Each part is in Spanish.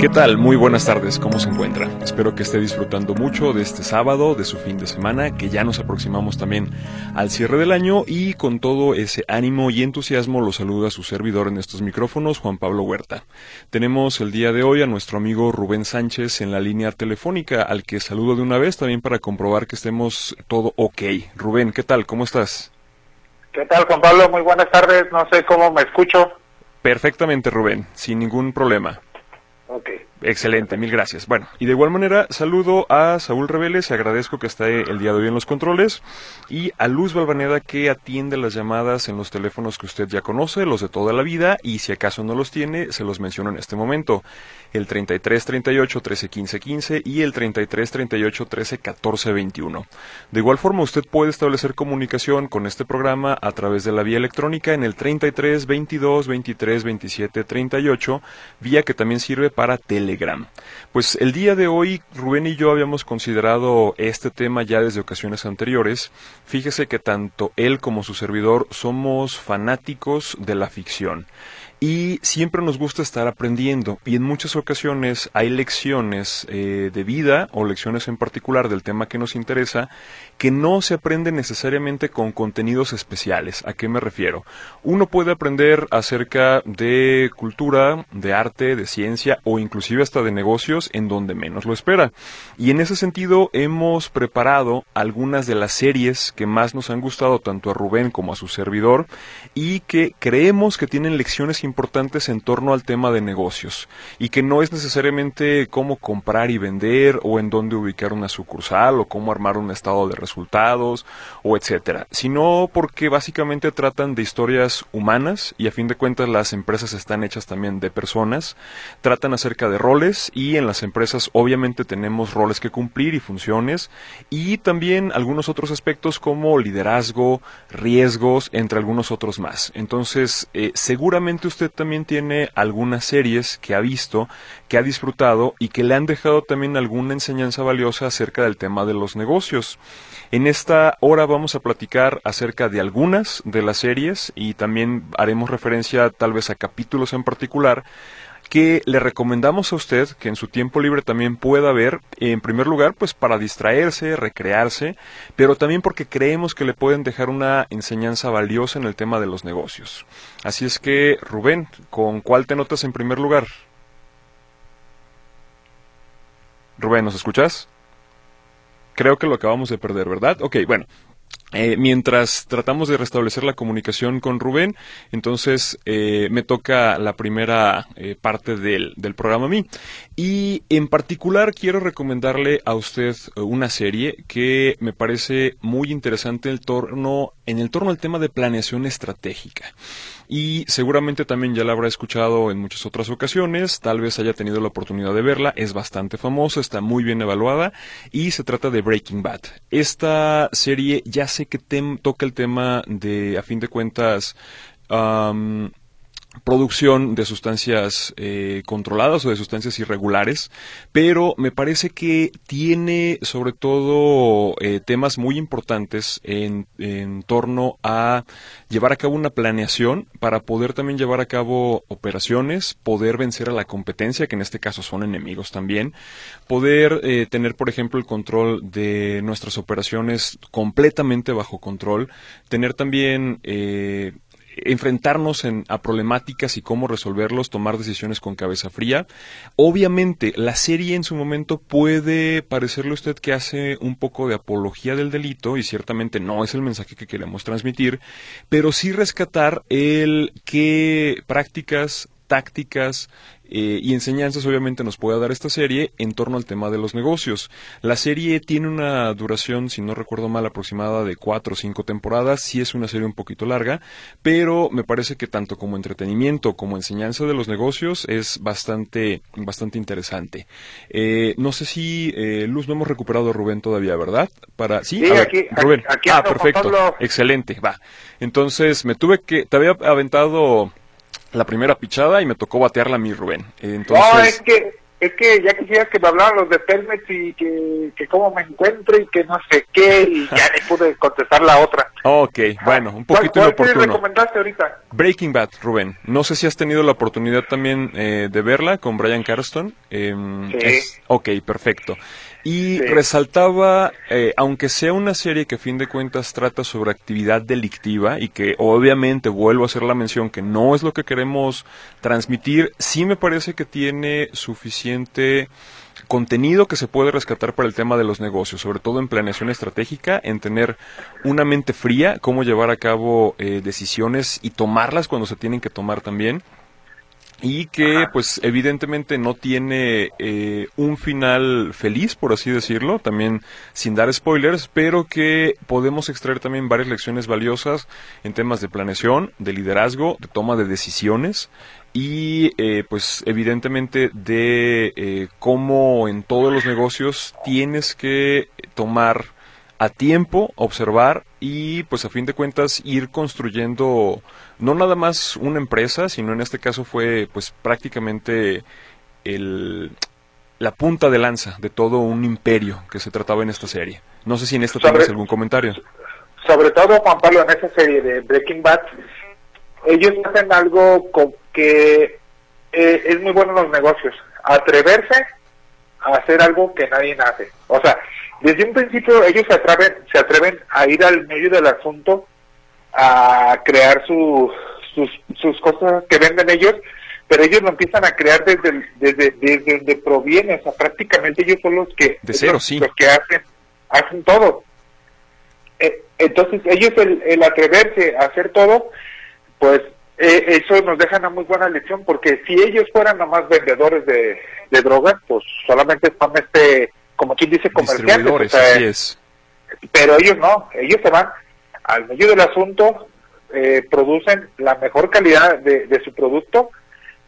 ¿Qué tal? Muy buenas tardes, ¿cómo se encuentra? Espero que esté disfrutando mucho de este sábado, de su fin de semana, que ya nos aproximamos también al cierre del año y con todo ese ánimo y entusiasmo lo saluda su servidor en estos micrófonos, Juan Pablo Huerta. Tenemos el día de hoy a nuestro amigo Rubén Sánchez en la línea telefónica, al que saludo de una vez también para comprobar que estemos todo ok. Rubén, ¿qué tal? ¿Cómo estás? ¿Qué tal, Juan Pablo? Muy buenas tardes, no sé cómo me escucho. Perfectamente, Rubén, sin ningún problema. Okay. Excelente, mil gracias. Bueno, y de igual manera saludo a Saúl Reveles, agradezco que esté el día de hoy en los controles, y a Luz Balvaneda que atiende las llamadas en los teléfonos que usted ya conoce, los de toda la vida, y si acaso no los tiene, se los menciono en este momento. El 33 38 13 15 15 y el 33 38 13 14 21. De igual forma, usted puede establecer comunicación con este programa a través de la vía electrónica en el 33 22 23 27 38, vía que también sirve para Pues el día de hoy Rubén y yo habíamos considerado este tema ya desde ocasiones anteriores. Fíjese que tanto él como su servidor somos fanáticos de la ficción y siempre nos gusta estar aprendiendo y en muchas ocasiones hay lecciones eh, de vida o lecciones en particular del tema que nos interesa que no se aprenden necesariamente con contenidos especiales. ¿A qué me refiero? Uno puede aprender acerca de cultura, de arte, de ciencia o inclusive hasta de negocios en donde menos lo espera. Y en ese sentido hemos preparado algunas de las series que más nos han gustado tanto a Rubén como a su servidor y que creemos que tienen lecciones importantes en torno al tema de negocios y que no es necesariamente cómo comprar y vender o en dónde ubicar una sucursal o cómo armar un estado de resultados o etcétera, sino porque básicamente tratan de historias humanas y a fin de cuentas las empresas están hechas también de personas, tratan acerca de roles y en las empresas obviamente tenemos roles que cumplir y funciones y también algunos otros aspectos como liderazgo, riesgos, entre algunos otros más. Entonces, eh, seguramente usted también tiene algunas series que ha visto, que ha disfrutado y que le han dejado también alguna enseñanza valiosa acerca del tema de los negocios. En esta hora vamos a platicar acerca de algunas de las series y también haremos referencia tal vez a capítulos en particular que le recomendamos a usted que en su tiempo libre también pueda ver, en primer lugar, pues para distraerse, recrearse, pero también porque creemos que le pueden dejar una enseñanza valiosa en el tema de los negocios. Así es que, Rubén, ¿con cuál te notas en primer lugar? Rubén, ¿nos escuchas? Creo que lo acabamos de perder, ¿verdad? Ok, bueno, eh, mientras tratamos de restablecer la comunicación con Rubén, entonces eh, me toca la primera eh, parte del, del, programa a mí. Y en particular quiero recomendarle a usted una serie que me parece muy interesante el torno, en el torno al tema de planeación estratégica y seguramente también ya la habrá escuchado en muchas otras ocasiones, tal vez haya tenido la oportunidad de verla, es bastante famosa, está muy bien evaluada y se trata de Breaking Bad. Esta serie ya sé que toca el tema de, a fin de cuentas, producción de sustancias eh, controladas o de sustancias irregulares, pero me parece que tiene sobre todo eh, temas muy importantes en, en, torno a llevar a cabo una planeación para poder también llevar a cabo operaciones, poder vencer a la competencia, que en este caso son enemigos también, poder eh, tener, por ejemplo, el control de nuestras operaciones completamente bajo control, tener también enfrentarnos a problemáticas y cómo resolverlos, tomar decisiones con cabeza fría. Obviamente, la serie en su momento puede parecerle a usted que hace un poco de apología del delito y ciertamente no es el mensaje que queremos transmitir, pero sí rescatar el qué prácticas tácticas, eh, y enseñanzas obviamente nos puede dar esta serie en torno al tema de los negocios. La serie tiene una duración, si no recuerdo mal, aproximada de cuatro o cinco temporadas, sí es una serie un poquito larga, pero me parece que tanto como entretenimiento como enseñanza de los negocios es bastante, bastante interesante. Eh, no sé si, eh, Luz, no hemos recuperado a Rubén todavía, ¿verdad? Para, sí, aquí, Rubén. Aquí, ah, perfecto, excelente, va. Entonces, me tuve que, te había aventado la primera pichada y me tocó batearla a mí, Rubén. Entonces... No, es que, es que ya quisiera que me hablaran los de Telmex y que, que cómo me encuentro y que no sé qué, y ya le pude contestar la otra. Ok, bueno, un poquito ¿Cuál, cuál inoportuno. recomendaste ahorita? Breaking Bad, Rubén. No sé si has tenido la oportunidad también eh, de verla con Brian Carston. Eh, sí. ok, perfecto. Y resaltaba, eh, aunque sea una serie que a fin de cuentas trata sobre actividad delictiva y que obviamente vuelvo a hacer la mención que no es lo que queremos transmitir, sí me parece que tiene suficiente contenido que se puede rescatar para el tema de los negocios, sobre todo en planeación estratégica, en tener una mente fría, cómo llevar a cabo eh, decisiones y tomarlas cuando se tienen que tomar también y que pues evidentemente no tiene eh, un final feliz, por así decirlo, también sin dar spoilers, pero que podemos extraer también varias lecciones valiosas en temas de planeación, de liderazgo, de toma de decisiones y eh, pues evidentemente de eh, cómo en todos los negocios tienes que tomar a tiempo, observar y pues a fin de cuentas ir construyendo no nada más una empresa, sino en este caso fue pues prácticamente el, la punta de lanza de todo un imperio que se trataba en esta serie. No sé si en esto tienes algún comentario. Sobre todo, Juan Pablo, en esa serie de Breaking Bad, ellos hacen algo que eh, es muy bueno en los negocios, atreverse a hacer algo que nadie hace. O sea, desde un principio ellos se atreven, se atreven a ir al medio del asunto, a crear sus, sus cosas que venden ellos, pero ellos lo empiezan a crear desde, desde, desde donde proviene, o sea, prácticamente ellos son los que, de cero, los, sí. los que hacen, hacen todo. Eh, entonces ellos el, el, atreverse a hacer todo, pues eh, eso nos deja una muy buena lección, porque si ellos fueran nomás vendedores de, de drogas, pues solamente son este como quien dice, comerciantes. es. Pero ellos no, ellos se van al medio del asunto, eh, producen la mejor calidad de, su producto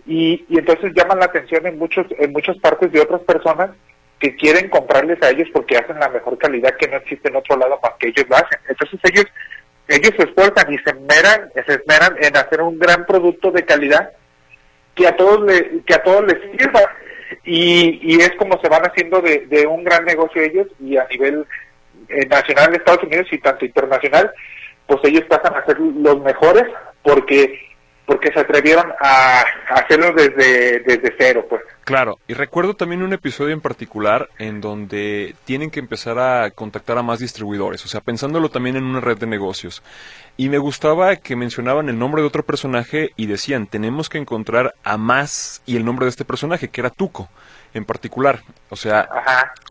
y, y, entonces llaman la atención en muchos en muchas partes de otras personas que quieren comprarles a ellos porque hacen la mejor calidad que no existe en otro lado más que ellos lo hacen. Entonces ellos ellos se esfuerzan y se esmeran, se esmeran en hacer un gran producto de calidad que a todos le, que a todos les sirva y, y es como se van haciendo de, de un gran negocio ellos y a nivel eh, nacional de Estados Unidos y tanto internacional, pues ellos pasan a ser los mejores porque porque se atrevieron a, hacerlo desde, desde cero, pues. Claro, y recuerdo también un episodio en particular en donde tienen que empezar a contactar a más distribuidores, o sea, pensándolo también en una red de negocios. Y me gustaba que mencionaban el nombre de otro personaje y decían, tenemos que encontrar a más y el nombre de este personaje, que era Tuco en particular. O sea,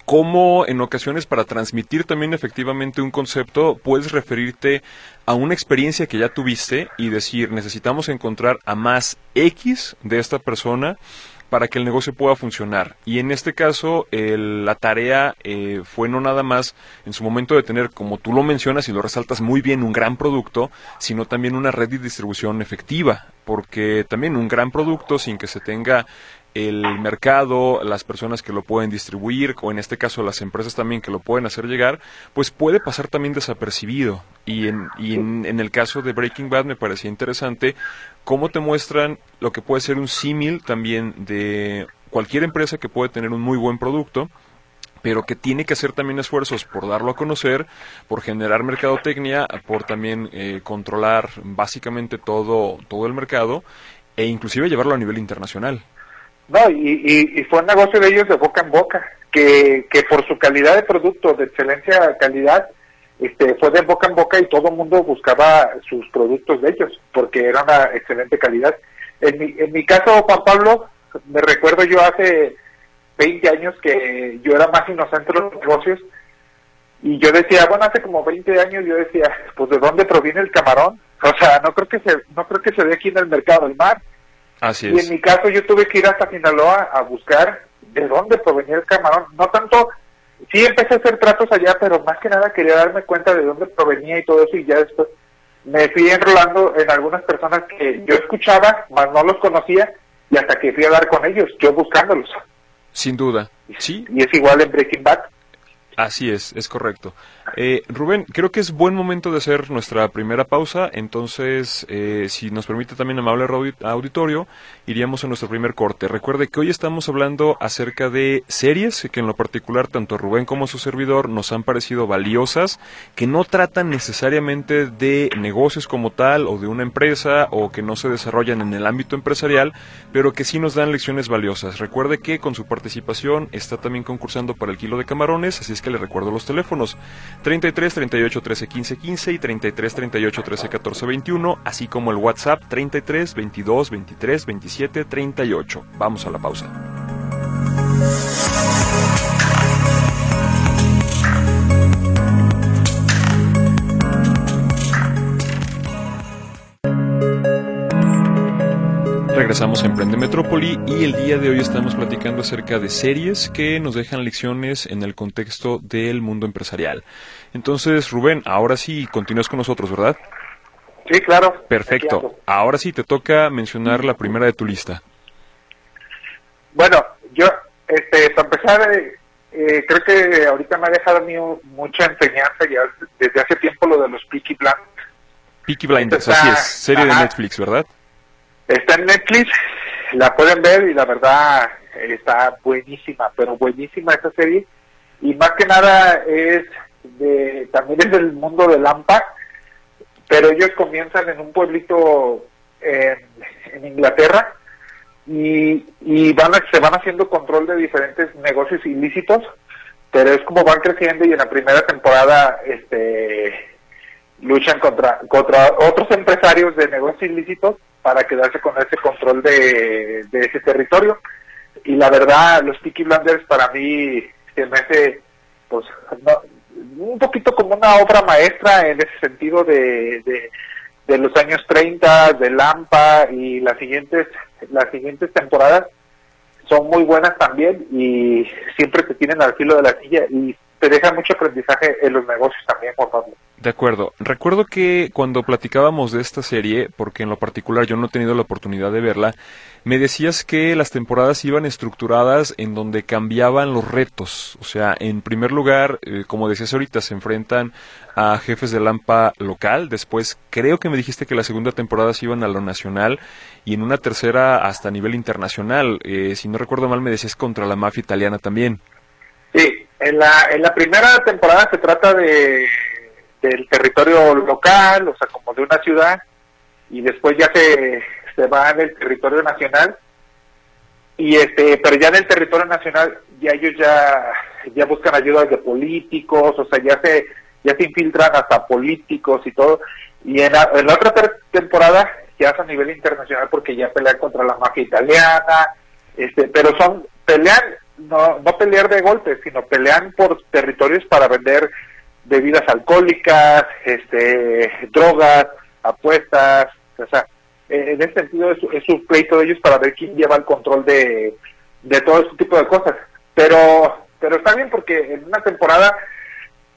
cómo en ocasiones para transmitir también efectivamente un concepto puedes referirte a una experiencia que ya tuviste y decir, necesitamos encontrar a más X de esta persona para que el negocio pueda funcionar. Y en este caso, la tarea eh, fue no nada más en su momento de tener, como tú lo mencionas y lo resaltas muy bien, un gran producto, sino también una red de distribución efectiva, porque también un gran producto sin que se tenga el mercado, las personas que lo pueden distribuir, o en este caso las empresas también que lo pueden hacer llegar, pues puede pasar también desapercibido. Y en, y en, el caso de Breaking Bad me parecía interesante cómo te muestran lo que puede ser un símil también de cualquier empresa que puede tener un muy buen producto, pero que tiene que hacer también esfuerzos por darlo a conocer, por generar mercadotecnia, por también eh, controlar básicamente todo, todo el mercado e inclusive llevarlo a nivel internacional. No, y, y, fue un negocio de ellos de boca en boca, que, que por su calidad de producto, de excelencia calidad, este, fue de boca en boca y todo mundo buscaba sus productos de ellos, porque era una excelente calidad. En mi, en mi caso, Juan Pablo, me recuerdo yo hace 20 años que yo era más inocente en los negocios y yo decía, bueno, hace como 20 años yo decía, pues ¿de dónde proviene el camarón? O sea, no creo que se, no creo que se dé aquí en el mercado del mar Así es. Y en mi caso yo tuve que ir hasta Sinaloa a buscar de dónde provenía el camarón. No tanto, sí empecé a hacer tratos allá, pero más que nada quería darme cuenta de dónde provenía y todo eso y ya después me fui enrolando en algunas personas que yo escuchaba, mas no los conocía y hasta que fui a dar con ellos, yo buscándolos. Sin duda, sí. Y es igual en Breaking Bad. Así es, es correcto. Eh, Rubén, creo que es buen momento de hacer nuestra primera pausa, entonces, eh, si nos permite también amable auditorio, iríamos a nuestro primer corte. Recuerde que hoy estamos hablando acerca de series que en lo particular tanto Rubén como su servidor nos han parecido valiosas, que no tratan necesariamente de negocios como tal o de una empresa o que no se desarrollan en el ámbito empresarial, pero que sí nos dan lecciones valiosas. Recuerde que con su participación está también concursando para el kilo de camarones, así es que le recuerdo los teléfonos. 33 38 13 15 15 y 33 38 13 14 21, así como el WhatsApp 33 22 23 27 38. Vamos a la pausa. Regresamos a Emprende Metrópoli y el día de hoy estamos platicando acerca de series que nos dejan lecciones en el contexto del mundo empresarial. Entonces, Rubén, ahora sí continúas con nosotros, ¿verdad? Sí, claro. Perfecto. Ahora sí te toca mencionar la primera de tu lista. Bueno, yo, este, para empezar, eh, eh, creo que ahorita me ha dejado a mí mucha enseñanza ya desde hace tiempo lo de los Peaky Blinders. Peaky Blinders, así es, serie de Netflix, ¿verdad? Está en Netflix, la pueden ver y la verdad está buenísima, pero buenísima esa serie. Y más que nada es de, también es del mundo de Lampa, pero ellos comienzan en un pueblito en, Inglaterra y, van se van haciendo control de diferentes negocios ilícitos, pero es como van creciendo y en la primera temporada este luchan contra contra otros empresarios de negocios ilícitos para quedarse con ese control de, ese territorio. Y la verdad, los Peaky para mí se me hace pues, un poquito como una obra maestra en ese sentido de, de, los años 30, de Lampa y las siguientes, las siguientes temporadas son muy buenas también y siempre te tienen al filo de la silla y te dejan mucho aprendizaje en los negocios también, por favor. De acuerdo. Recuerdo que cuando platicábamos de esta serie, porque en lo particular yo no he tenido la oportunidad de verla, me decías que las temporadas iban estructuradas en donde cambiaban los retos. O sea, en primer lugar, eh, como decías ahorita, se enfrentan a jefes de Lampa local. Después, creo que me dijiste que la segunda temporada se iban a lo nacional y en una tercera hasta a nivel internacional. Eh, si no recuerdo mal, me decías contra la mafia italiana también. Sí, en la, en la primera temporada se trata de del territorio local, o sea, como de una ciudad, y después ya se, se va en el territorio nacional, y este, pero ya en el territorio nacional ya ellos ya, ya buscan ayuda de políticos, o sea, ya se, ya se infiltran hasta políticos y todo, y en la, en la otra temporada ya es a nivel internacional porque ya pelean contra la mafia italiana, este, pero son, pelean, no, no pelear de golpes, sino pelean por territorios para vender bebidas alcohólicas, este, drogas, apuestas, o sea, en ese sentido es, un pleito de ellos para ver quién lleva el control de, de todo ese tipo de cosas. Pero, pero está bien porque en una temporada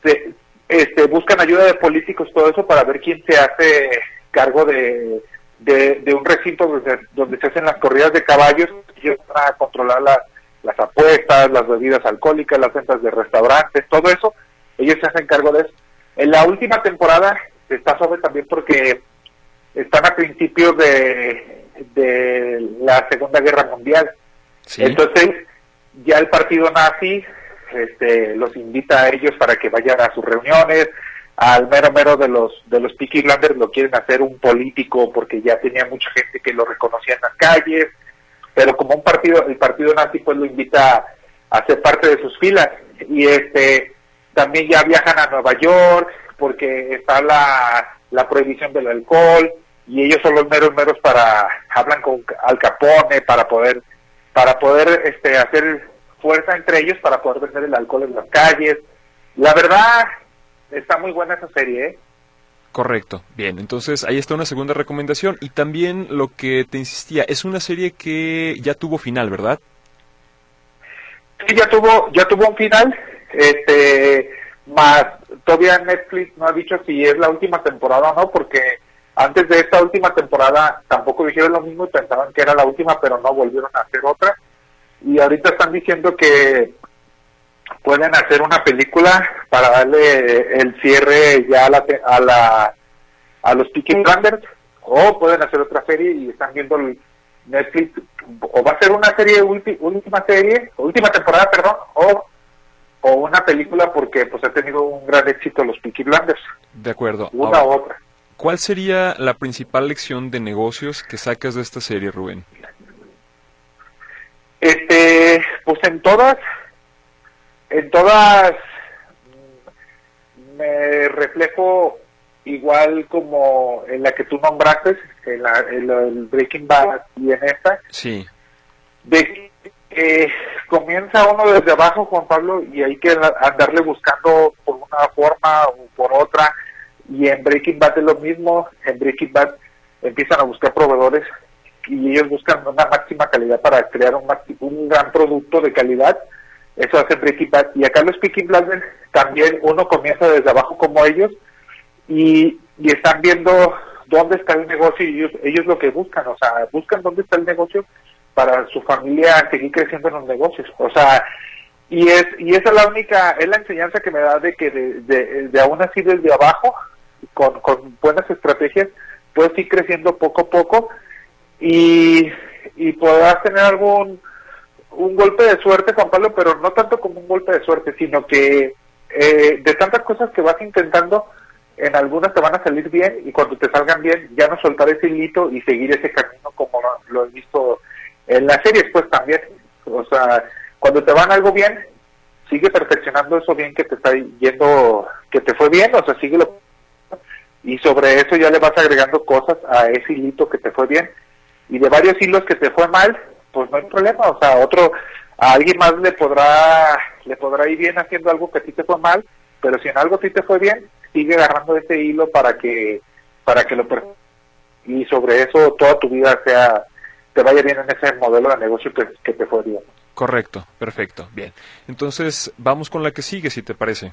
se, este, buscan ayuda de políticos, todo eso, para ver quién se hace cargo de, de, un recinto donde, donde, se hacen las corridas de caballos, ellos van a controlar las apuestas, las bebidas alcohólicas, las ventas de restaurantes, todo eso ellos se hacen cargo de eso. En la última temporada está sobre también porque están a principios de, de la Segunda Guerra Mundial. Entonces, ya el partido nazi este, los invita a ellos para que vayan a sus reuniones. Al mero mero de los de los Peaky Blinders lo quieren hacer un político porque ya tenía mucha gente que lo reconocía en las calles. Pero como un partido, el partido nazi pues lo invita a ser parte de sus filas. Y este también ya viajan a Nueva York porque está la, la prohibición del alcohol y ellos son los meros meros para hablan con Al Capone para poder para poder este hacer fuerza entre ellos para poder vender el alcohol en las calles. La verdad está muy buena esa serie, ¿eh? Correcto, bien, entonces ahí está una segunda recomendación y también lo que te insistía, es una serie que ya tuvo final, ¿verdad? Sí, ya tuvo, ya tuvo un final, este, más todavía Netflix no ha dicho si es la última temporada o no, porque antes de esta última temporada tampoco dijeron lo mismo y pensaban que era la última, pero no volvieron a hacer otra. Y ahorita están diciendo que pueden hacer una película para darle el cierre ya a la a, la, a los Peaky Blinders o pueden hacer otra serie y están viendo el Netflix o va a ser una serie última serie última temporada perdón o o una película porque pues ha tenido un gran éxito los Peaky Blinders de acuerdo una u otra ¿Cuál sería la principal lección de negocios que sacas de esta serie, Rubén? Este, pues en todas, en todas me reflejo igual como en la que tú nombraste, en, la, el Breaking Bad y en esta. Sí. De que comienza uno desde abajo, Juan Pablo, y hay que andarle buscando por una forma o por otra y en Breaking Bad es lo mismo, en Breaking Bad empiezan a buscar proveedores y ellos buscan una máxima calidad para crear un, un gran producto de calidad. Eso hace Breaking Bad. Y acá los Peaky Blinders también uno comienza desde abajo como ellos y, y están viendo dónde está el negocio y ellos, ellos lo que buscan, o sea, buscan dónde está el negocio para su familia seguir creciendo en los negocios. O sea, y es y esa es la única, es la enseñanza que me da de que de, de, de aún así desde abajo con, con buenas estrategias, puedes ir creciendo poco a poco y, y podrás tener algún un golpe de suerte, Juan Pablo, pero no tanto como un golpe de suerte, sino que eh, de tantas cosas que vas intentando, en algunas te van a salir bien y cuando te salgan bien, ya no soltar ese hilito y seguir ese camino como lo, he visto en las series, pues también. O sea, cuando te van algo bien, sigue perfeccionando eso bien que te está yendo, que te fue bien, o sea, sigue lo y sobre eso ya le vas agregando cosas a ese hilito que te fue bien y de varios hilos que te fue mal pues no hay problema o sea otro a alguien más le podrá le podrá ir bien haciendo algo que a ti te fue mal pero si en algo a ti te fue bien sigue agarrando ese hilo para que para que lo y sobre eso toda tu vida sea te vaya bien en ese modelo de negocio que, que te fue bien. Correcto perfecto bien. Entonces vamos con la que sigue si te parece.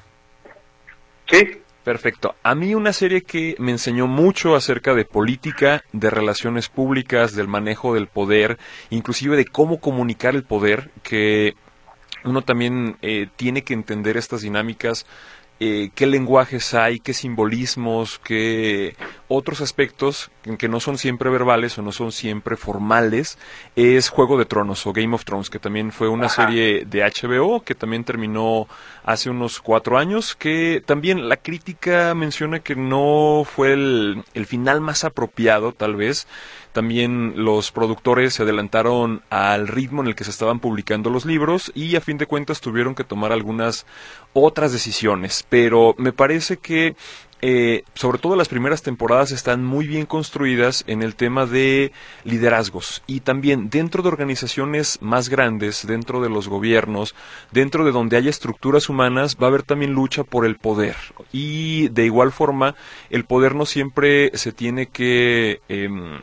Sí. Perfecto. A mí una serie que me enseñó mucho acerca de política, de relaciones públicas, del manejo del poder, inclusive de cómo comunicar el poder, que uno también eh, tiene que entender estas dinámicas eh, qué lenguajes hay, qué simbolismos, qué otros aspectos que no son siempre verbales o no son siempre formales, es Juego de Tronos o Game of Thrones, que también fue una serie de HBO que también terminó hace unos cuatro años, que también la crítica menciona que no fue el, el final más apropiado, tal vez. También los productores se adelantaron al ritmo en el que se estaban publicando los libros y a fin de cuentas tuvieron que tomar algunas otras decisiones. Pero me parece que eh, sobre todo las primeras temporadas están muy bien construidas en el tema de liderazgos y también dentro de organizaciones más grandes, dentro de los gobiernos, dentro de donde haya estructuras humanas, va a haber también lucha por el poder y de igual forma el poder no siempre se tiene que em,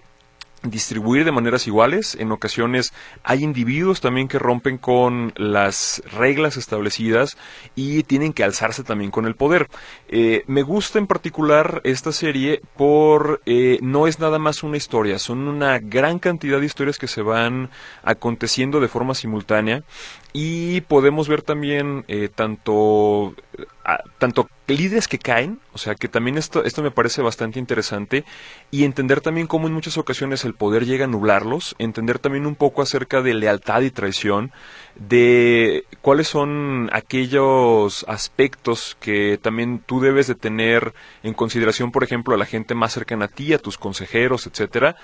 distribuir de maneras iguales. En ocasiones hay individuos también que rompen con las reglas establecidas y tienen que alzarse también con el poder. Eh, me gusta en particular esta serie por eh, no es nada más una historia, son una gran cantidad de historias que se van aconteciendo de forma simultánea y podemos ver también eh, tanto, tanto líderes que caen, o sea que también esto, esto me parece bastante interesante, y entender también cómo en muchas ocasiones el poder llega a nublarlos, entender también un poco acerca de lealtad y traición, de cuáles son aquellos aspectos que también tú debes de tener en consideración, por ejemplo, a la gente más cercana a ti, a tus consejeros, etcétera,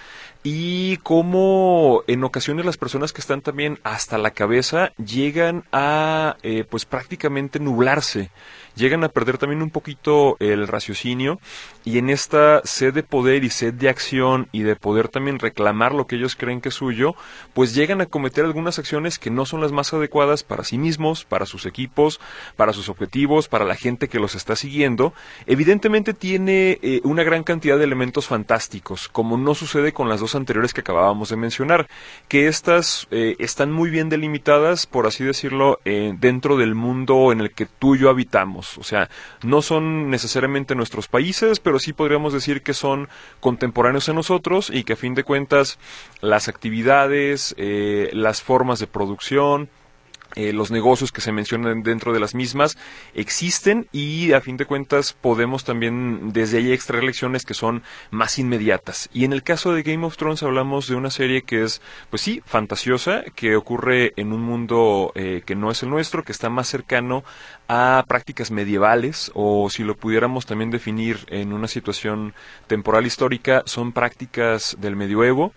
y cómo en ocasiones las personas que están también hasta la cabeza llegan a eh, pues prácticamente nublarse llegan a perder también un poquito el raciocinio y en esta sed de poder y sed de acción y de poder también reclamar lo que ellos creen que es suyo, pues llegan a cometer algunas acciones que no son las más adecuadas para sí mismos, para sus equipos, para sus objetivos, para la gente que los está siguiendo. Evidentemente tiene eh, una gran cantidad de elementos fantásticos, como no sucede con las dos anteriores que acabábamos de mencionar, que estas eh, están muy bien delimitadas, por así decirlo, eh, dentro del mundo en el que tú y yo habitamos. O sea, no son necesariamente nuestros países, pero sí podríamos decir que son contemporáneos a nosotros y que a fin de cuentas las actividades, eh, las formas de producción, eh, los negocios que se mencionan dentro de las mismas existen y a fin de cuentas podemos también desde ahí extraer lecciones que son más inmediatas. Y en el caso de Game of Thrones hablamos de una serie que es, pues sí, fantasiosa, que ocurre en un mundo eh, que no es el nuestro, que está más cercano a prácticas medievales o si lo pudiéramos también definir en una situación temporal histórica, son prácticas del medioevo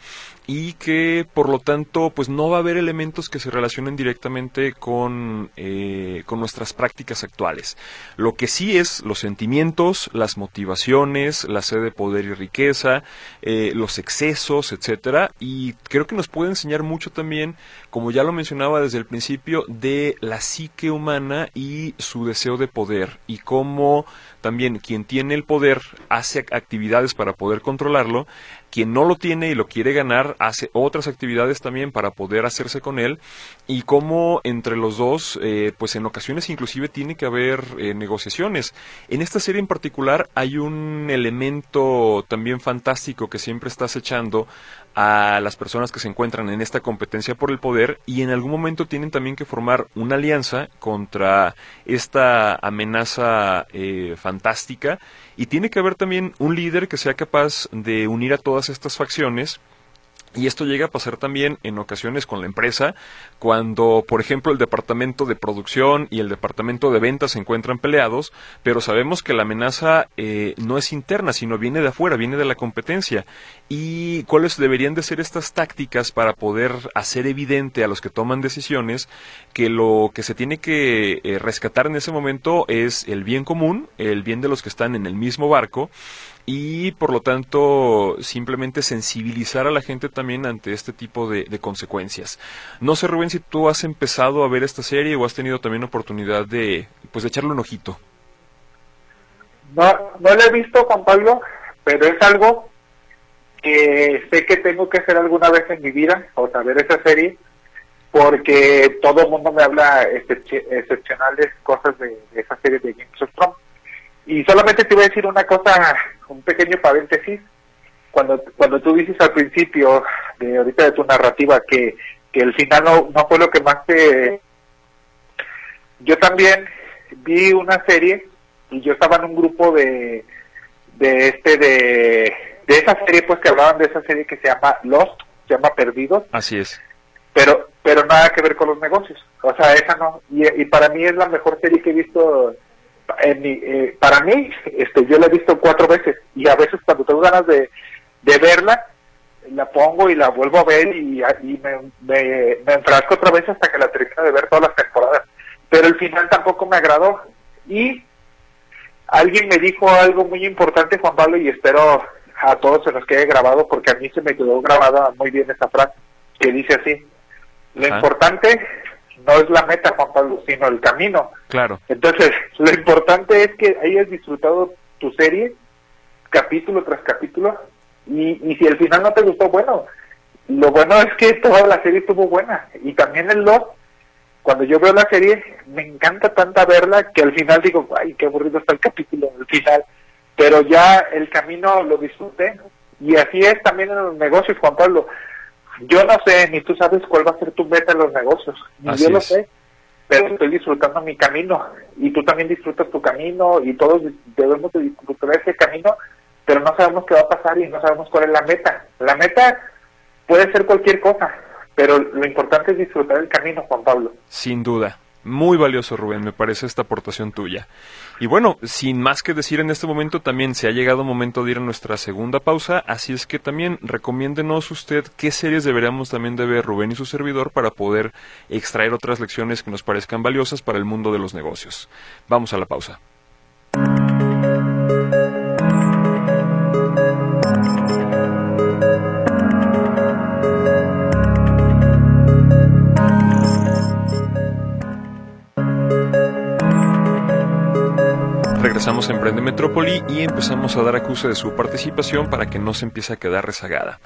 y que por lo tanto pues no va a haber elementos que se relacionen directamente con, eh, con nuestras prácticas actuales. Lo que sí es los sentimientos, las motivaciones, la sed de poder y riqueza, eh, los excesos, etcétera, y creo que nos puede enseñar mucho también, como ya lo mencionaba desde el principio, de la psique humana y su deseo de poder y cómo también quien tiene el poder hace actividades para poder controlarlo quien no lo tiene y lo quiere ganar hace otras actividades también para poder hacerse con él y cómo entre los dos, eh, pues en ocasiones inclusive tiene que haber eh, negociaciones. En esta serie en particular hay un elemento también fantástico que siempre estás echando a las personas que se encuentran en esta competencia por el poder y en algún momento tienen también que formar una alianza contra esta amenaza eh, fantástica y tiene que haber también un líder que sea capaz de unir a todas estas facciones y esto llega a pasar también en ocasiones con la empresa, cuando, por ejemplo, el departamento de producción y el departamento de ventas se encuentran peleados, pero sabemos que la amenaza eh, no es interna, sino viene de afuera, viene de la competencia. ¿Y cuáles deberían de ser estas tácticas para poder hacer evidente a los que toman decisiones que lo que se tiene que eh, rescatar en ese momento es el bien común, el bien de los que están en el mismo barco, y por lo tanto simplemente sensibilizar a la gente también ante este tipo de, consecuencias. No sé Rubén si tú has empezado a ver esta serie o has tenido también oportunidad de pues de echarle un ojito. No, no la he visto Juan Pablo, pero es algo que sé que tengo que hacer alguna vez en mi vida, o sea, ver esa serie, porque todo el mundo me habla excepcionales cosas de, esa serie de Games of Thrones. Y solamente te voy a decir una cosa, un pequeño paréntesis. Cuando, cuando tú dices al principio de ahorita de tu narrativa que, que el final no, no fue lo que más te... Yo también vi una serie y yo estaba en un grupo de, de este de, de esa serie pues que hablaban de esa serie que se llama Lost, se llama Perdidos. Así es. Pero pero nada que ver con los negocios. O sea, esa no. Y, y para mí es la mejor serie que he visto eh, para mí, este, yo la he visto cuatro veces y a veces cuando tengo ganas de, verla, la pongo y la vuelvo a ver y, me, me, enfrasco otra vez hasta que la termino de ver todas las temporadas. Pero el final tampoco me agradó. Y alguien me dijo algo muy importante, Juan Pablo, y espero a todos se los quede grabado porque a mí se me quedó grabada muy bien esta frase, que dice así, lo importante no es la meta, Juan Pablo, sino el camino. Claro. Entonces, lo importante es que hayas disfrutado tu serie, capítulo tras capítulo, y, y si el final no te gustó, bueno, lo bueno es que toda la serie estuvo buena. Y también el Lost, cuando yo veo la serie, me encanta tanta verla que al final digo, ay, qué aburrido está el capítulo, el final. Pero ya el camino lo disfruté. Y así es también en los negocios, Juan Pablo yo no sé, ni tú sabes cuál va a ser tu meta en los negocios, ni yo lo sé, pero estoy disfrutando mi camino y tú también disfrutas tu camino y todos debemos de disfrutar ese camino, pero no sabemos qué va a pasar y no sabemos cuál es la meta. La meta puede ser cualquier cosa, pero lo importante es disfrutar el camino, Juan Pablo. Sin duda. Muy valioso, Rubén, me parece esta aportación tuya. Y bueno, sin más que decir en este momento, también se ha llegado el momento de ir a nuestra segunda pausa, así es que también recomiéndenos usted qué series deberíamos también de ver Rubén y su servidor para poder extraer otras lecciones que nos parezcan valiosas para el mundo de los negocios. Vamos a la pausa. Regresamos en Emprende Metrópoli y empezamos a dar acuse de su participación para que no se empiece a quedar rezagada.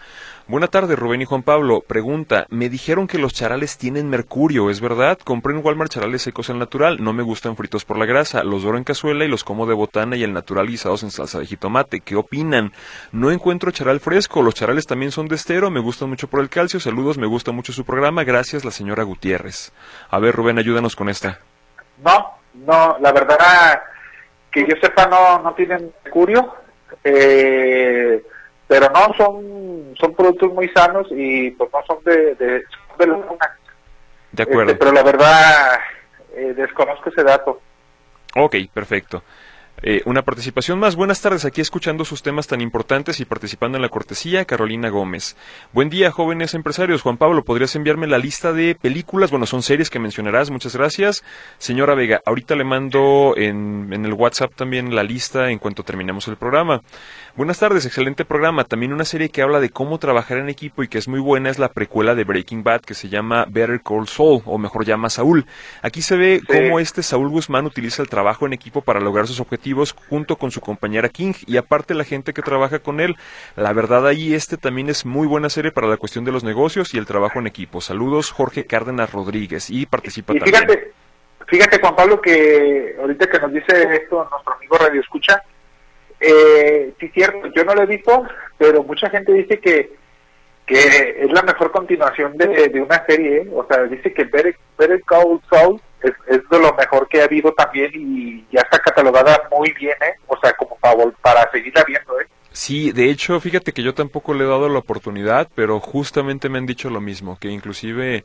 Buena tarde, Rubén y Juan Pablo. Pregunta, me dijeron que los charales tienen mercurio, ¿es verdad? Compré en Walmart charales secos al natural, no me gustan fritos por la grasa, los doro en cazuela y los como de botana y el natural guisados en salsa de jitomate. ¿Qué opinan? No encuentro charal fresco, los charales también son de estero, me gustan mucho por el calcio, saludos, me gusta mucho su programa, gracias la señora Gutiérrez. A ver, Rubén, ayúdanos con esta. No, no, la verdad que yo sepa no, no tienen mercurio, eh, pero no son son productos muy sanos y pues no son de, de, de la luna. De acuerdo. Este, pero la verdad eh, desconozco ese dato. Ok, perfecto. Eh, una participación más. Buenas tardes, aquí escuchando sus temas tan importantes y participando en la cortesía, Carolina Gómez. Buen día, jóvenes empresarios. Juan Pablo, ¿podrías enviarme la lista de películas? Bueno, son series que mencionarás. Muchas gracias. Señora Vega, ahorita le mando en, en el WhatsApp también la lista en cuanto terminemos el programa. Buenas tardes, excelente programa. También una serie que habla de cómo trabajar en equipo y que es muy buena es la precuela de Breaking Bad que se llama Better Call Saul, o mejor llama Saúl. Aquí se ve cómo este Saúl Guzmán utiliza el trabajo en equipo para lograr sus objetivos junto con su compañera King y aparte la gente que trabaja con él. La verdad ahí este también es muy buena serie para la cuestión de los negocios y el trabajo en equipo. Saludos Jorge Cárdenas Rodríguez y participa y también. Fíjate, fíjate Juan Pablo que ahorita que nos dice esto nuestro amigo Radio Escucha, eh, sí, cierto, yo no lo he visto, pero mucha gente dice que, que es la mejor continuación de, de una serie, ¿eh? o sea, dice que Better, Better Call Saul es, es, de lo mejor que ha habido también y ya está catalogada muy bien, ¿eh? o sea, como para, para seguirla viendo. ¿eh? Sí, de hecho, fíjate que yo tampoco le he dado la oportunidad, pero justamente me han dicho lo mismo, que inclusive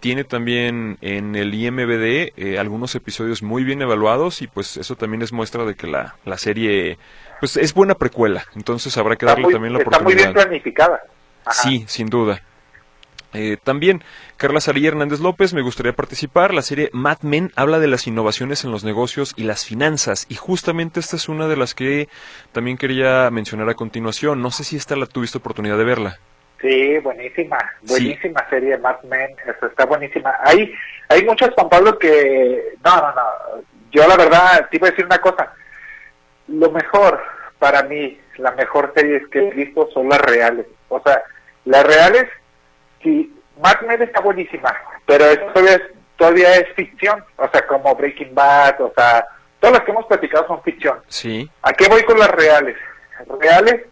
tiene también en el IMBD eh, algunos episodios muy bien evaluados y pues eso también es muestra de que la, la serie pues es buena precuela, entonces habrá que darle muy, también la está oportunidad. muy bien planificada. Ajá. Sí, sin duda. Eh, también, Carla Sarilla Hernández López, me gustaría participar. La serie Mad Men habla de las innovaciones en los negocios y las finanzas. Y justamente esta es una de las que también quería mencionar a continuación. No sé si esta la tuviste oportunidad de verla. Sí, buenísima, buenísima sí. serie Mad Men, Eso está buenísima. Hay, hay muchos, Juan Pablo, que... No, no, no. Yo la verdad te iba a decir una cosa. Lo mejor para mí, la mejor series que he visto son las reales. O sea, las reales, sí, Mad Men está buenísima, pero eso todavía es, todavía es ficción. O sea, como Breaking Bad, o sea, todas las que hemos platicado son ficción. Sí. ¿A qué voy con las reales? Reales,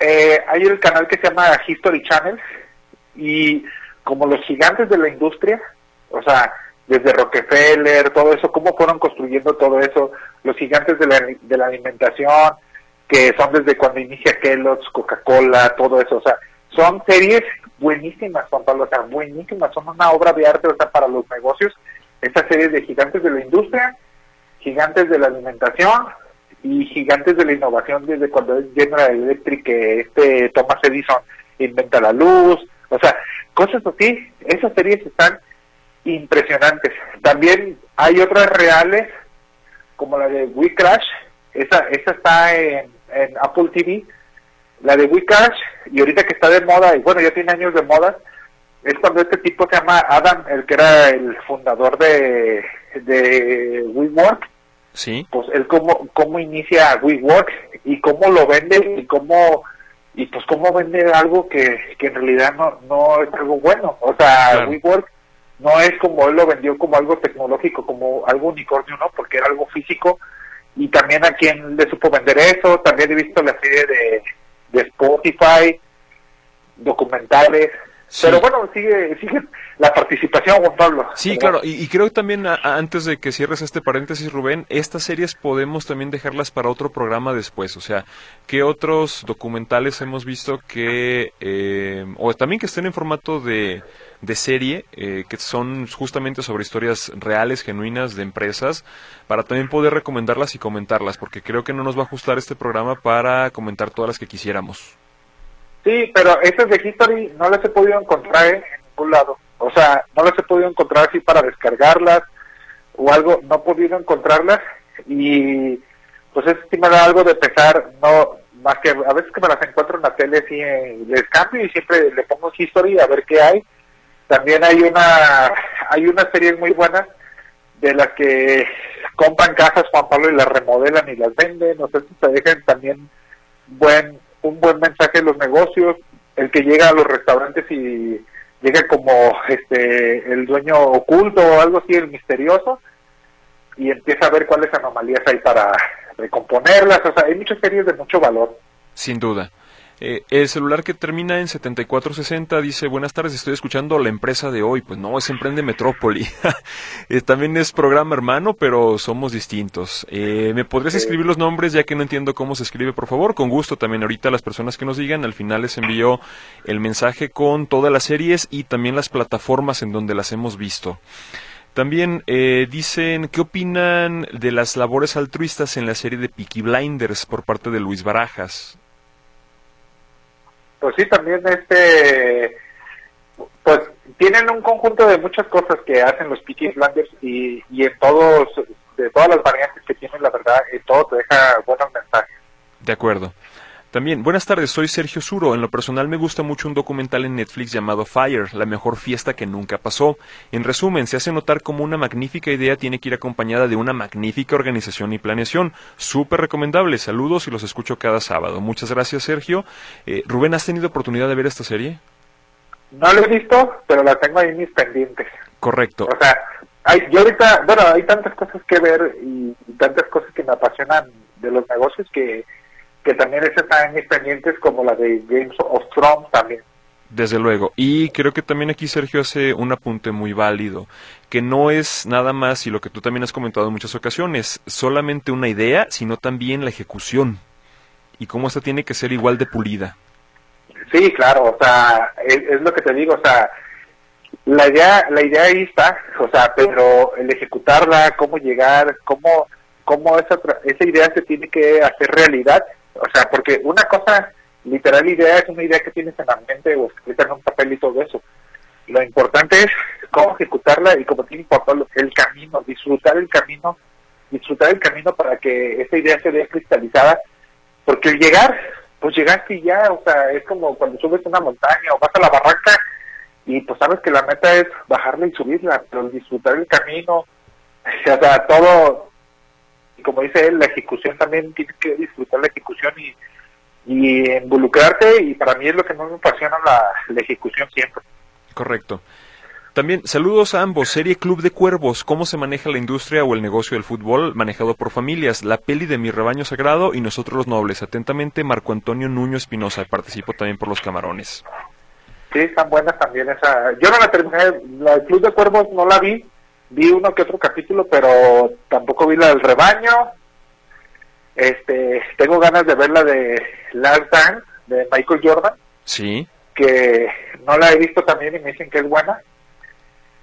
eh, hay el canal que se llama History Channel y como los gigantes de la industria, o sea, desde Rockefeller, todo eso, cómo fueron construyendo todo eso, los gigantes de la, de la alimentación, que son desde cuando inicia Kellogg's, Coca-Cola, todo eso, o sea, son series buenísimas, Juan Pablo, o sea, buenísimas, son una obra de arte, o sea, para los negocios, estas series de gigantes de la industria, gigantes de la alimentación y gigantes de la innovación desde cuando es General Electric, que este Thomas Edison inventa la luz, o sea, cosas así, esas series están impresionantes. También hay otras reales, como la de We Crash, esa, esa está en, en Apple TV, la de We Crash, y ahorita que está de moda, y bueno, ya tiene años de moda, es cuando este tipo se llama Adam, el que era el fundador de, de WeWork, sí. pues él cómo, cómo inicia WeWork y cómo lo vende y cómo y pues cómo vende algo que, que en realidad no, no es algo bueno. O sea, Claro. WeWork no es como él lo vendió como algo tecnológico, como algo unicornio, ¿no? Porque era algo físico. Y también a quien le supo vender eso. También he visto la serie de, de Spotify, documentales. Sí. Pero bueno, sigue, sigue la participación, Juan Pablo. Sí, claro, y, y creo que también a- a- antes de que cierres este paréntesis, Rubén, estas series podemos también dejarlas para otro programa después. O sea, ¿qué otros documentales hemos visto que, eh, o también que estén en formato de, de serie, eh, que son justamente sobre historias reales, genuinas de empresas, para también poder recomendarlas y comentarlas, porque creo que no nos va a ajustar este programa para comentar todas las que quisiéramos. Sí, pero estas de History no las he podido encontrar en ningún lado. O sea, no las he podido encontrar así para descargarlas o algo, no he podido encontrarlas y pues es sí me da algo de pesar, no más que a veces que me las encuentro en la tele sí les cambio y siempre le pongo history a ver qué hay. También hay una hay unas series muy buenas de las que compran casas Juan Pablo y las remodelan y las venden, no sé si se dejan también buen un buen mensaje en los negocios, el que llega a los restaurantes y llega como este el dueño oculto o algo así, el misterioso, y empieza a ver cuáles anomalías hay para recomponerlas. O sea, hay muchas series de mucho valor. Sin duda. Eh, el celular que termina en 7460 dice, buenas tardes, estoy escuchando la empresa de hoy. Pues no, es Emprende Metrópoli. Eh, también es programa hermano, pero somos distintos. Eh, ¿Me podrías escribir los nombres ya que no entiendo cómo se escribe, por favor? Con gusto también ahorita las personas que nos digan, al final les envío el mensaje con todas las series y también las plataformas en donde las hemos visto. También eh, dicen, ¿qué opinan de las labores altruistas en la serie de Peaky Blinders por parte de Luis Barajas? Pues sí, también este, pues tienen un conjunto de muchas cosas que hacen los Peaky Blinders y, y en todos, de todas las variantes que tienen, la verdad, en todo te deja buenos mensajes. De acuerdo. También, buenas tardes, soy Sergio Suro. En lo personal me gusta mucho un documental en Netflix llamado Fire, la mejor fiesta que nunca pasó. En resumen, se hace notar como una magnífica idea tiene que ir acompañada de una magnífica organización y planeación. Súper recomendable. Saludos y los escucho cada sábado. Muchas gracias, Sergio. Eh, Rubén, ¿has tenido oportunidad de ver esta serie? No la he visto, pero la tengo ahí en mis pendientes. Correcto. O sea, hay, yo ahorita, bueno, hay tantas cosas que ver y tantas cosas que me apasionan de los negocios que que también están en mis pendientes como la de Games of Thrones también. Desde luego. Y creo que también aquí Sergio hace un apunte muy válido, que no es nada más, y lo que tú también has comentado en muchas ocasiones, solamente una idea, sino también la ejecución. Y cómo esta tiene que ser igual de pulida. Sí, claro, o sea, es, lo que te digo, o sea, la idea, la idea ahí está, o sea, pero el ejecutarla, cómo llegar, cómo, cómo esa, esa idea se tiene que hacer realidad, o sea, porque una cosa, literal idea es una idea que tienes en la mente o escrita en un papel y todo eso. Lo importante es cómo ejecutarla y como tiene importante el camino, disfrutar el camino, disfrutar el camino para que esa idea se vea cristalizada, porque el llegar, pues llegaste y ya, o sea, es como cuando subes una montaña o vas a la barranca y pues sabes que la meta es bajarla y subirla, pero disfrutar el camino, o sea, todo, como dice él, la ejecución también tienes que disfrutar la ejecución y, y involucrarte y para mí es lo que más me apasiona la, la ejecución siempre. Correcto. También saludos a ambos. Serie Club de Cuervos. ¿Cómo se maneja la industria o el negocio del fútbol manejado por familias? La peli de Mi Rebaño Sagrado y Nosotros los Nobles. Atentamente, Marco Antonio Nuño Espinosa. Participo también por los camarones. Sí, están buenas también esa. Yo no la terminé. La Club de Cuervos no la vi vi uno que otro capítulo, pero tampoco vi la del rebaño. Este, tengo ganas de ver la de Last Dance de Michael Jordan. Sí. Que no la he visto también y me dicen que es buena.